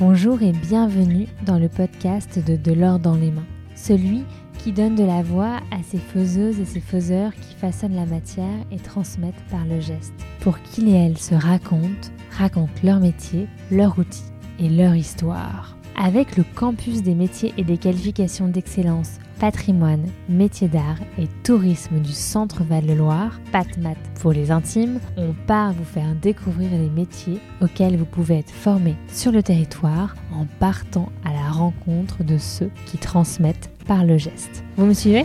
Bonjour et bienvenue dans le podcast de De l'or dans les mains. Celui qui donne de la voix à ces faiseuses et ces faiseurs qui façonnent la matière et transmettent par le geste. Pour qu'ils et elles se racontent, racontent leur métier, leur outil et leur histoire. Avec le campus des métiers et des qualifications d'excellence patrimoine, métiers d'art et tourisme du Centre Val-de-Loire, PatMat pour les intimes, on part vous faire découvrir les métiers auxquels vous pouvez être formé sur le territoire en partant à la rencontre de ceux qui transmettent par le geste. Vous me suivez?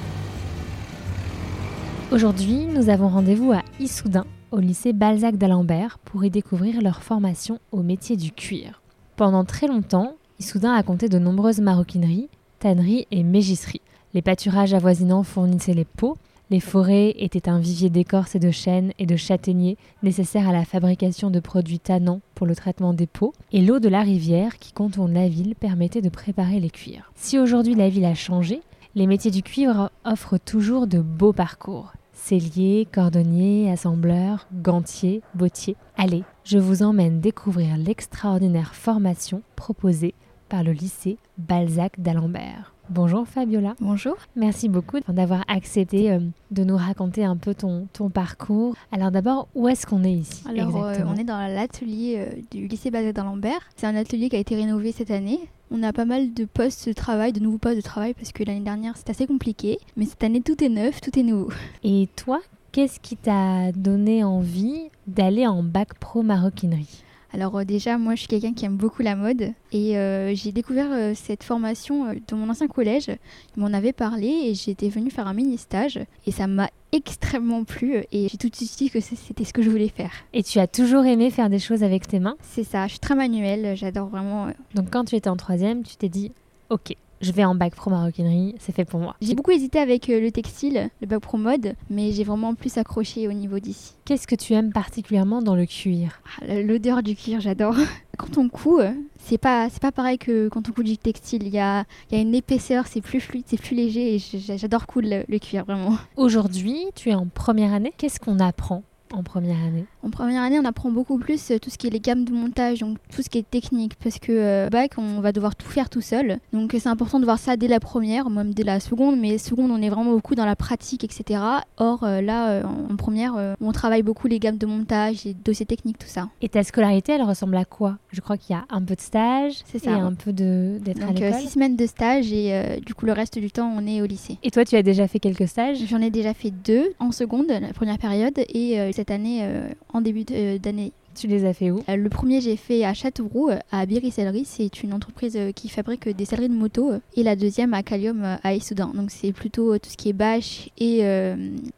Aujourd'hui, nous avons rendez-vous à Issoudun, au lycée Balzac d'Alembert, pour y découvrir leur formation au métier du cuir. Pendant très longtemps, Issoudun a compté de nombreuses maroquineries, tanneries et mégisseries. Les pâturages avoisinants fournissaient les pots, les forêts étaient un vivier d'écorce et de chêne et de châtaigniers nécessaires à la fabrication de produits tannants pour le traitement des peaux, et l'eau de la rivière qui contourne la ville permettait de préparer les cuirs. Si aujourd'hui la ville a changé, les métiers du cuivre offrent toujours de beaux parcours. Celliers, cordonniers, assembleurs, gantiers, bottiers. Allez, je vous emmène découvrir l'extraordinaire formation proposée par le lycée Balzac d'Alembert. Bonjour Fabiola. Bonjour. Merci beaucoup d'avoir accepté euh, de nous raconter un peu ton, ton parcours. Alors d'abord, où est-ce qu'on est ici Alors euh, on est dans l'atelier euh, du lycée Balzac d'Alembert. C'est un atelier qui a été rénové cette année. On a pas mal de postes de travail, de nouveaux postes de travail parce que l'année dernière c'était assez compliqué. Mais cette année tout est neuf, tout est nouveau. Et toi, qu'est-ce qui t'a donné envie d'aller en bac pro maroquinerie? Alors euh, déjà, moi je suis quelqu'un qui aime beaucoup la mode et euh, j'ai découvert euh, cette formation dans mon ancien collège. Ils m'en avaient parlé et j'étais venue faire un mini stage et ça m'a extrêmement plu et j'ai tout de suite dit que c'était ce que je voulais faire. Et tu as toujours aimé faire des choses avec tes mains? C'est ça, je suis très manuelle, j'adore vraiment. Donc quand tu étais en troisième, tu t'es dit, ok, je vais en bac pro maroquinerie, c'est fait pour moi. J'ai beaucoup hésité avec euh, le textile, le bac pro mode, mais j'ai vraiment plus accroché au niveau d'ici. Qu'est-ce que tu aimes particulièrement dans le cuir? Ah, L'odeur du cuir, j'adore. Quand on coud, c'est pas c'est pas pareil que quand on coud du textile. Il y a, il y a une épaisseur, c'est plus fluide, c'est plus léger et j'adore coudre le cuir vraiment. Aujourd'hui, tu es en première année. Qu'est-ce qu'on apprend? En première année En première année, on apprend beaucoup plus euh, tout ce qui est les gammes de montage, donc tout ce qui est technique, parce que euh, bac, on va devoir tout faire tout seul. Donc c'est important de voir ça dès la première, même dès la seconde, mais seconde, on est vraiment beaucoup dans la pratique, etc. Or euh, là, en première, on travaille beaucoup les gammes de montage, les dossiers techniques, tout ça. Et ta scolarité, elle ressemble à quoi? Je crois qu'il y a un peu de stage, c'est ça, et un peu d'être à l'école. six semaines de stage et du coup le reste du temps, on est au lycée. Et toi, tu as déjà fait quelques stages? J'en ai déjà fait deux en seconde, la première période, et cette année euh, en début euh, d'année. Tu les as fait où euh, Le premier, j'ai fait à Châteauroux, à Biry C'est une entreprise qui fabrique des selleries de moto. Et la deuxième à Calium, à Issoudun. Donc c'est plutôt tout ce qui est bâche et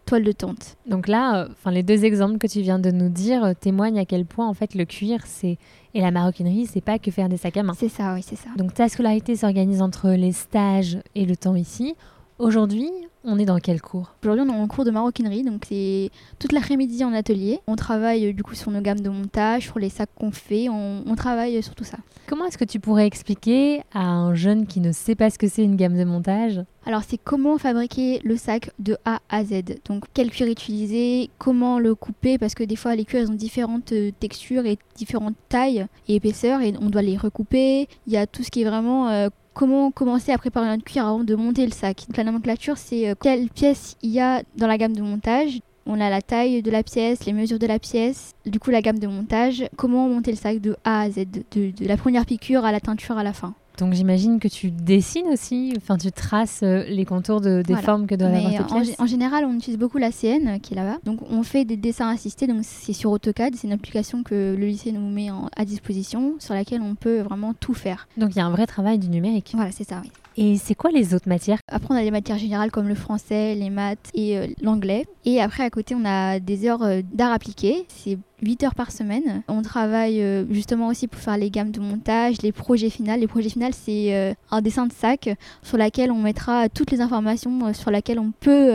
toile de tente. Donc là, enfin les deux exemples que tu viens de nous dire témoignent à quel point en fait le cuir, c'est et la maroquinerie, c'est pas que faire des sacs à main. C'est ça, oui, c'est ça. Donc ta scolarité s'organise entre les stages et le temps ici. Aujourd'hui, on est dans quel cours Aujourd'hui, on est en cours de maroquinerie, donc c'est toute l'après-midi en atelier. On travaille euh, du coup sur nos gammes de montage, sur les sacs qu'on fait, on, travaille sur tout ça. Comment est-ce que tu pourrais expliquer à un jeune qui ne sait pas ce que c'est une gamme de montage Alors, c'est comment fabriquer le sac de A à Z. Donc, quel cuir utiliser, comment le couper, parce que des fois, les cuirs ont différentes euh, textures et différentes tailles et épaisseurs, et on doit les recouper. Il y a tout ce qui est vraiment euh, comment commencer à préparer un cuir avant de monter le sac. la nomenclature, c'est euh, quelle pièce il y a dans la gamme de montage. On a la taille de la pièce, les mesures de la pièce, du coup la gamme de montage, comment monter le sac de A à Z, de la première piqûre à la teinture à la fin. Donc j'imagine que tu dessines aussi, enfin tu traces euh, les contours de, des formes que doivent avoir tes pièces. En, général, on utilise beaucoup la CN euh, qui est là-bas. Donc on fait des dessins assistés, donc c'est sur AutoCAD, c'est une application que le lycée nous met à disposition, sur laquelle on peut vraiment tout faire. Donc il y a un vrai travail du numérique. Voilà, c'est ça, oui. Et c'est quoi les autres matières? Après, on a les matières générales comme le français, les maths et euh, l'anglais. Et après, à côté, on a des heures euh, d'art appliqué. C'est 8 heures par semaine. On travaille euh, justement aussi pour faire les gammes de montage, les projets finaux. Les projets finaux, c'est un dessin de sac sur lequel on mettra toutes les informations sur lesquelles on peut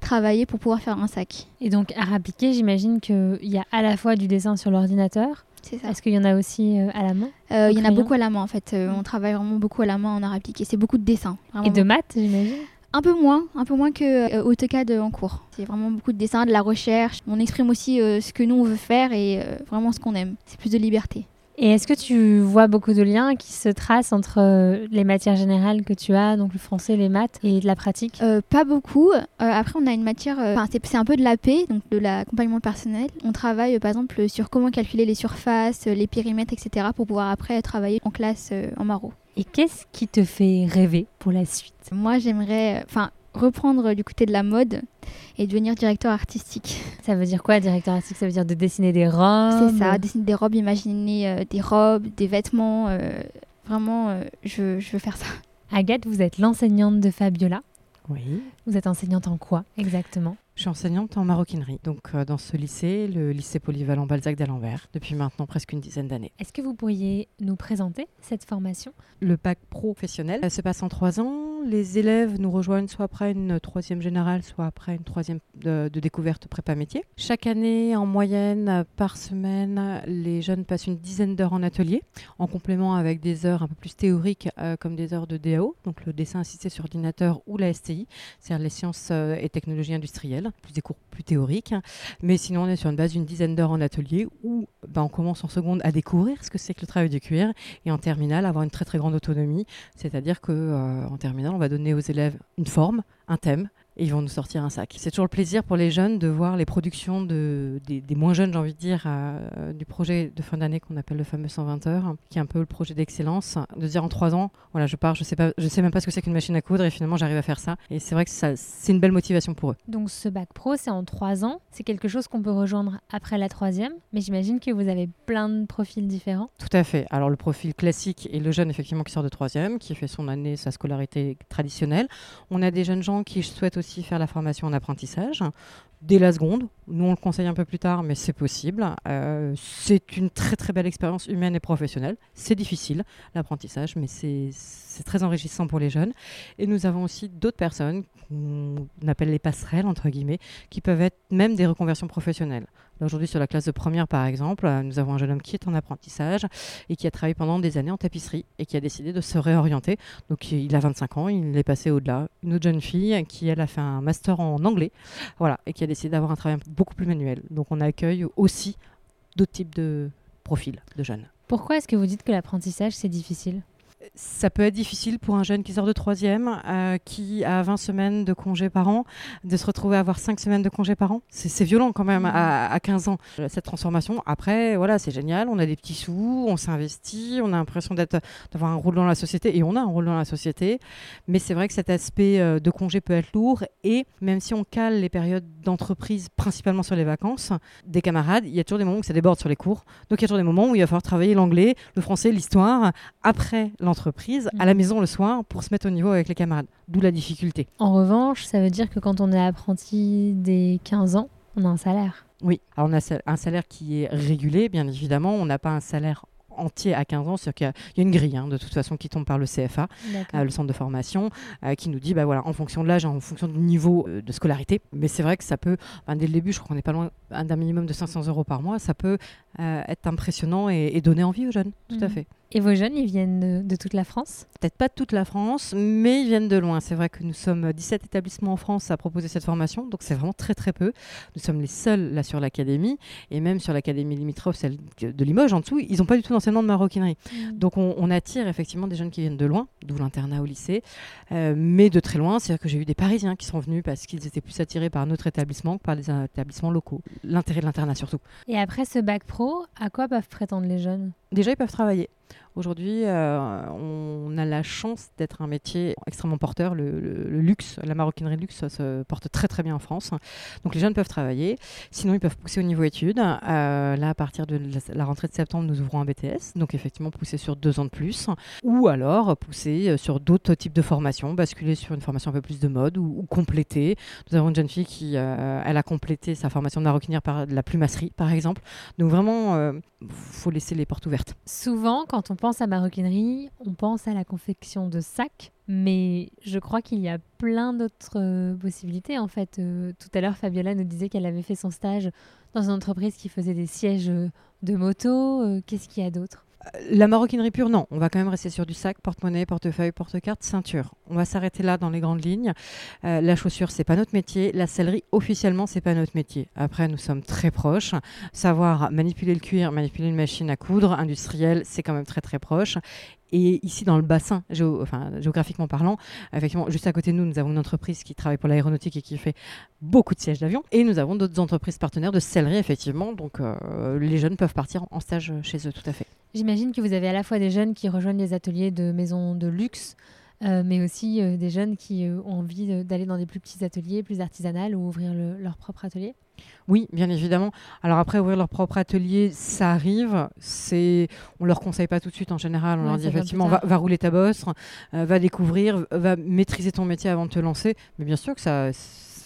travailler pour pouvoir faire un sac. Et donc, art appliqué, j'imagine qu'il y a à la fois du dessin sur l'ordinateur est-ce qu'il y en a aussi euh, à la main euh, Il y en a beaucoup à la main en fait. Euh, on travaille vraiment beaucoup à la main en art appliqué. C'est beaucoup de dessins. Et de maths, j'imagine un peu moins, un peu moins que AutoCAD en cours. C'est vraiment beaucoup de dessins, de la recherche. On exprime aussi ce que nous on veut faire et vraiment ce qu'on aime. C'est plus de liberté. Et est-ce que tu vois beaucoup de liens qui se tracent entre euh, les matières générales que tu as, donc le français, les maths, et de la pratique? Euh, Pas beaucoup. Euh, après, on a une matière, euh, c'est un peu de l'AP, donc de l'accompagnement personnel. On travaille, par exemple, sur comment calculer les surfaces, les périmètres, etc., pour pouvoir après travailler en classe en maro. Et qu'est-ce qui te fait rêver pour la suite? Moi, j'aimerais, enfin, reprendre du côté de la mode et devenir directeur artistique. Ça veut dire quoi, directeur artistique? Ça veut dire de dessiner des robes? C'est ça, dessiner des robes, imaginer euh, des robes, des vêtements. euh, vraiment, euh, je, je veux faire ça. Agathe, vous êtes l'enseignante de Fabiola? Oui. Vous êtes enseignante en quoi exactement? Je suis enseignante en maroquinerie, donc euh, dans ce lycée, le lycée polyvalent Balzac d'Alembert, depuis maintenant presque une dizaine d'années. Est-ce que vous pourriez nous présenter cette formation? Le bac professionnel euh, se passe en trois ans. Les élèves nous rejoignent soit après une troisième générale, soit après une troisième de, de découverte prépa métier. Chaque année, en moyenne, euh, par semaine, les jeunes passent une dizaine d'heures en atelier, en complément avec des heures un peu plus théoriques, euh, comme des heures de DAO, donc le dessin assisté sur ordinateur ou la STI, c'est-à-dire les sciences et technologies industrielles, plus des cours plus théoriques. Mais sinon, on est sur une base d'une dizaine d'heures en atelier où ben, on commence en seconde à découvrir ce que c'est que le travail du cuir et en terminale avoir une très très grande autonomie, c'est-à-dire que euh, terminale on va donner aux élèves une forme, un thème et ils vont nous sortir un sac. C'est toujours le plaisir pour les jeunes de voir les productions de, des, des moins jeunes, j'ai envie de dire, euh, du projet de fin d'année qu'on appelle le fameux 120 heures, qui est un peu le projet d'excellence, de dire en trois ans, voilà, je pars, je sais pas, je sais même pas ce que c'est qu'une machine à coudre et finalement j'arrive à faire ça. Et c'est vrai que ça, c'est une belle motivation pour eux. Donc ce bac pro, c'est en trois ans. C'est quelque chose qu'on peut rejoindre après la troisième. Mais j'imagine que vous avez plein de profils différents. Tout à fait. Alors le profil classique est le jeune effectivement qui sort de troisième, qui fait son année, sa scolarité traditionnelle. On a des jeunes gens qui souhaitent aussi faire la formation en apprentissage dès la seconde. Nous on le conseille un peu plus tard, mais c'est possible. Euh, c'est une très très belle expérience humaine et professionnelle. C'est difficile l'apprentissage, mais c'est très enrichissant pour les jeunes. Et nous avons aussi d'autres personnes qu'on appelle les passerelles entre guillemets, qui peuvent être même des reconversions professionnelles. Aujourd'hui, sur la classe de première, par exemple, euh, nous avons un jeune homme qui est en apprentissage et qui a travaillé pendant des années en tapisserie et qui a décidé de se réorienter. Donc, il a 25 ans, il est passé au-delà. Une autre jeune fille qui, elle, a fait un master en anglais, voilà, et qui a décidé d'avoir un travail beaucoup plus manuel. Donc, on accueille aussi d'autres types de profils de jeunes. Pourquoi est-ce que vous dites que l'apprentissage, c'est difficile? Ça peut être difficile pour un jeune qui sort de troisième, euh, qui a 20 semaines de congés par an, de se retrouver à avoir 5 semaines de congés par an. C'est violent quand même à, à 15 ans, euh, cette transformation. Après, voilà, c'est génial, on a des petits sous, on s'investit, on a l'impression d'avoir un rôle dans la société, et on a un rôle dans la société. Mais c'est vrai que cet aspect euh, de congé peut être lourd, et même si on cale les périodes d'entreprise principalement sur les vacances, des camarades, il y a toujours des moments où ça déborde sur les cours. Donc il y a toujours des moments où il va falloir travailler l'anglais, le français, l'histoire, après l'entreprise, à la Mhm. maison le soir, pour se mettre au niveau avec les camarades. D'où la difficulté. En revanche, ça veut dire que quand on est apprenti dès 15 ans, on a un salaire. Oui, alors on a un salaire qui est régulé, bien évidemment. On n'a pas un salaire entier à 15 ans, c'est-à-dire qu'il y a- il y, a une grille hein, de toute façon qui tombe par le CFA, euh, le centre de formation, euh, qui nous dit bah voilà, en fonction de l'âge, en fonction du niveau euh, de scolarité. Mais c'est vrai que ça peut, ben, dès le début, je crois qu'on n'est pas loin d'un minimum de 500 euros par mois, ça peut être impressionnant et, et donner envie aux jeunes, tout à Mhm. fait. Et vos jeunes, ils viennent de, toute la France? Peut-être pas de toute la France, mais ils viennent de loin. C'est vrai que nous sommes 17 établissements en France à proposer cette formation, donc c'est vraiment très très peu. Nous sommes les seuls là sur l'académie, et même sur l'académie limitrophe, celle de Limoges en dessous, ils n'ont pas du tout d'enseignement de maroquinerie. Donc on, on attire effectivement des jeunes qui viennent de loin, d'où l'internat au lycée, euh, mais de très loin. C'est-à-dire que j'ai eu des Parisiens qui sont venus parce qu'ils étaient plus attirés par notre établissement que par euh, établissements locaux. L'intérêt de l'internat surtout. Et après ce bac pro, à quoi peuvent prétendre les jeunes? Déjà, ils peuvent travailler. Aujourd'hui, euh, on a la chance d'être un métier extrêmement porteur. Le, luxe, la maroquinerie de luxe se porte très très bien en France. Donc les jeunes peuvent travailler. Sinon, ils peuvent pousser au niveau études. Euh, là, à partir de la, rentrée de septembre, nous ouvrons un BTS. Donc effectivement, pousser sur deux ans de plus. Ou alors pousser sur d'autres types de formations, basculer sur une formation un peu plus de mode ou, compléter. Nous avons une jeune fille qui euh, elle a complété sa formation de maroquinière par de la plumasserie, par exemple. Donc vraiment, euh, faut laisser les portes ouvertes. Souvent, quand on pense à maroquinerie, on pense à la confection de sacs, mais je crois qu'il y a plein d'autres euh, possibilités. En fait, Euh, tout à l'heure, Fabiola nous disait qu'elle avait fait son stage dans une entreprise qui faisait des sièges euh, de moto. Qu'est-ce qu'il y a d'autre? La maroquinerie pure, non. On va quand même rester sur du sac, porte-monnaie, portefeuille, porte-carte, ceinture. On va s'arrêter là dans les grandes lignes. Euh, la chaussure, c'est pas notre métier. La sellerie, officiellement, c'est pas notre métier. Après, nous sommes très proches. Savoir manipuler le cuir, manipuler une machine à coudre, industrielle, c'est quand même très très proche. Et ici, dans le bassin, géographiquement parlant, effectivement, juste à côté de nous, nous avons une entreprise qui travaille pour l'aéronautique et qui fait beaucoup de sièges d'avion. Et nous avons d'autres entreprises partenaires de sellerie, effectivement. Donc, euh, les jeunes peuvent partir en stage chez eux, tout à fait. J'imagine que vous avez à la fois des jeunes qui rejoignent les ateliers de maisons de luxe, mais aussi euh, des jeunes qui ont envie d'aller dans des plus petits ateliers, plus artisanales ou ouvrir leur propre atelier oui, bien évidemment. Alors après, ouvrir leur propre atelier, ça arrive. C'est, on leur conseille pas tout de suite en général. On leur dit effectivement, va, rouler ta bosse, euh, va découvrir, va maîtriser ton métier avant de te lancer. Mais bien sûr que ça,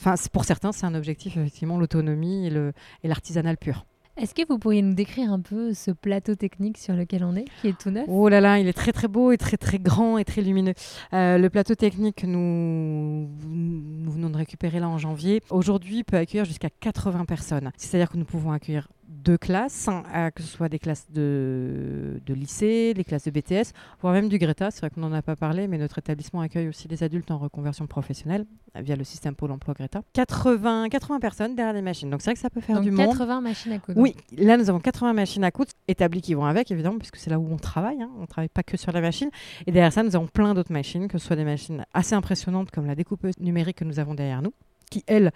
enfin, pour certains, c'est un objectif effectivement l'autonomie et l'artisanal pur. Est-ce que vous pourriez nous décrire un peu ce plateau technique sur lequel on est, qui est tout neuf? Oh là là, il est très très beau et très très grand et très lumineux. Euh, le plateau technique, nous, nous venons de récupérer là en janvier. Aujourd'hui, peut accueillir jusqu'à 80 personnes. C'est-à-dire que nous pouvons accueillir deux classes, euh, que ce soit des classes de, de, lycée, des classes de BTS, voire même du Greta. C'est vrai qu'on n'en a pas parlé, mais notre établissement accueille aussi des adultes en reconversion professionnelle via le système Pôle emploi Greta. 80, 80 personnes derrière les machines. Donc c'est vrai que ça peut faire Donc du 80 monde. 80 machines à coudre. Oui, là nous avons 80 machines à coudre établies qui vont avec, évidemment, puisque c'est là où on travaille. Hein. On ne travaille pas que sur la machine. Et derrière ça, nous avons plein d'autres machines, que ce soit des machines assez impressionnantes comme la découpeuse numérique que nous avons derrière nous qui, elle,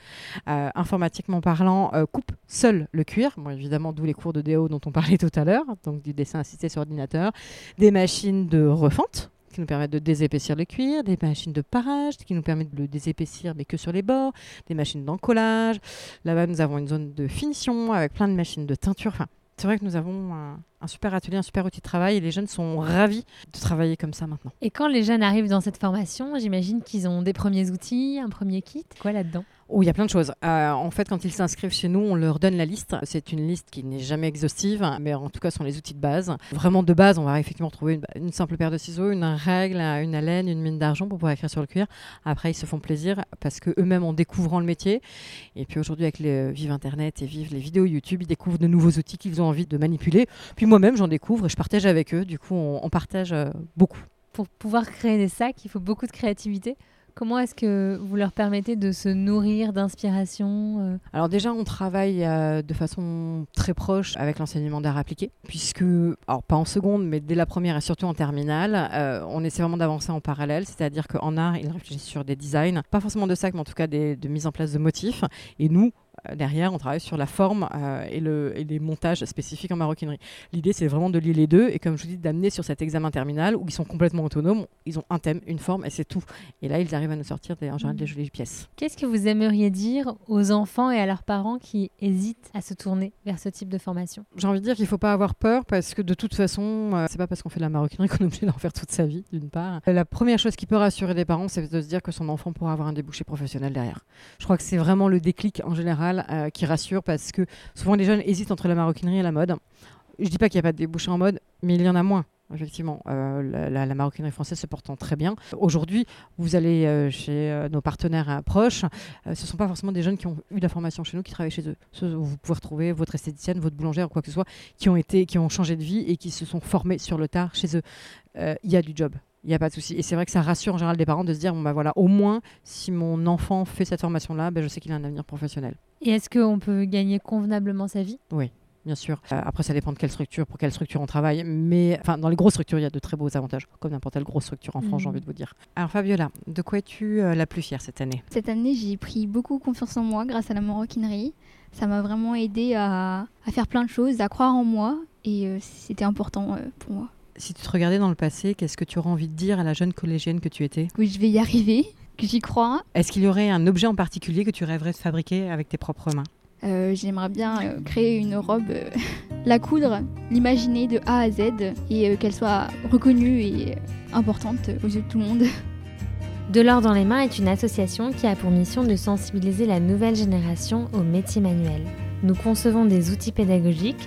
euh, informatiquement parlant, euh, coupe seul le cuir. Bon, évidemment, d'où les cours de DO dont on parlait tout à l'heure, donc du dessin assisté sur ordinateur, des machines de refente qui nous permettent de désépaissir le cuir, des machines de parage qui nous permettent de le désépaissir mais que sur les bords, des machines d'encollage. Là-bas, nous avons une zone de finition avec plein de machines de teinture. Enfin, c'est vrai que nous avons super atelier, un super outil de travail et les jeunes sont ravis de travailler comme ça maintenant. Et quand les jeunes arrivent dans cette formation, j'imagine qu'ils ont des premiers outils, un premier kit. Quoi là-dedans? Oh, il y a plein de choses. Euh, en fait, quand ils s'inscrivent chez nous, on leur donne la liste. C'est une liste qui n'est jamais exhaustive, mais en tout cas, ce sont les outils de base. Vraiment de base, on va effectivement trouver une, simple paire de ciseaux, une règle, une haleine, une mine d'argent pour pouvoir écrire sur le cuir. Après, ils se font plaisir parce que eux-mêmes, en découvrant le métier, et puis aujourd'hui, avec les vive Internet et vive les vidéos YouTube, ils découvrent de nouveaux outils qu'ils ont envie de manipuler. Puis moi-même, j'en découvre et je partage avec eux. Du coup, on partage euh, beaucoup. Pour pouvoir créer des sacs, il faut beaucoup de créativité. Comment est-ce que vous leur permettez de se nourrir d'inspiration euh? Alors déjà, on travaille euh, de façon très proche avec l'enseignement d'art appliqué, puisque, alors pas en seconde, mais dès la première et surtout en terminale, euh, on essaie vraiment d'avancer en parallèle, c'est-à-dire qu'en art, ils réfléchissent sur des designs, pas forcément de sacs, mais en tout cas des, de mise en place de motifs, et nous, derrière, on travaille sur la forme euh, et, le, et, les montages spécifiques en maroquinerie. L'idée, c'est vraiment de lier les deux et, comme je vous dis, d'amener sur cet examen terminal où ils sont complètement autonomes. Ils ont un thème, une forme et c'est tout. Et là, ils arrivent à nous sortir en général des jolies pièces. Qu'est-ce que vous aimeriez dire aux enfants et à leurs parents qui hésitent à se tourner vers ce type de formation? J'ai envie de dire qu'il ne faut pas avoir peur parce que de toute façon, euh, c'est pas parce qu'on fait de la maroquinerie qu'on est obligé d'en faire toute sa vie, d'une part. La première chose qui peut rassurer des parents, c'est de se dire que son enfant pourra avoir un débouché professionnel derrière. Je crois que c'est vraiment le déclic en général qui rassure parce que souvent les jeunes hésitent entre la maroquinerie et la mode. Je dis pas qu'il n'y a pas de débouchés en mode, mais il y en a moins. Effectivement, euh, la, maroquinerie française se portant très bien. Aujourd'hui, vous allez euh, chez euh, nos partenaires proches, ce ne sont pas forcément des jeunes qui ont eu de la formation chez nous, qui travaillent chez eux. Vous pouvez retrouver votre esthéticienne, votre boulangère ou quoi que ce soit, qui ont, été, qui ont changé de vie et qui se sont formés sur le tard chez eux. Il y a du job. Il n'y a pas de souci. Et c'est vrai que ça rassure en général des parents de se dire, bon bah voilà, au moins, si mon enfant fait cette formation-là, ben, je sais qu'il a un avenir professionnel. Et est-ce qu'on peut gagner convenablement sa vie? Oui. Bien sûr. Euh, après, ça dépend de quelle structure, pour quelle structure on travaille. Mais enfin, dans les grosses structures, il y a de très beaux avantages, comme n'importe quelle grosse structure en France, j'ai mmh. envie de vous dire. Alors, Fabiola, de quoi es-tu euh, la plus fière cette année? Cette année, j'ai pris beaucoup confiance en moi grâce à la maroquinerie. Ça m'a vraiment aidé à, faire plein de choses, à croire en moi. Et euh, c'était important pour moi. Si tu te regardais dans le passé, qu'est-ce que tu aurais envie de dire à la jeune collégienne que tu étais? Oui, je vais y arriver, que j'y crois. Est-ce qu'il y aurait un objet en particulier que tu rêverais de fabriquer avec tes propres mains? Euh, J'aimerais bien euh, créer une robe, euh, la coudre, l'imaginer de A à Z et qu'elle soit reconnue et importante aux yeux de tout le monde. De l'or dans les mains est une association qui a pour mission de sensibiliser la nouvelle génération aux métiers manuels. Nous concevons des outils pédagogiques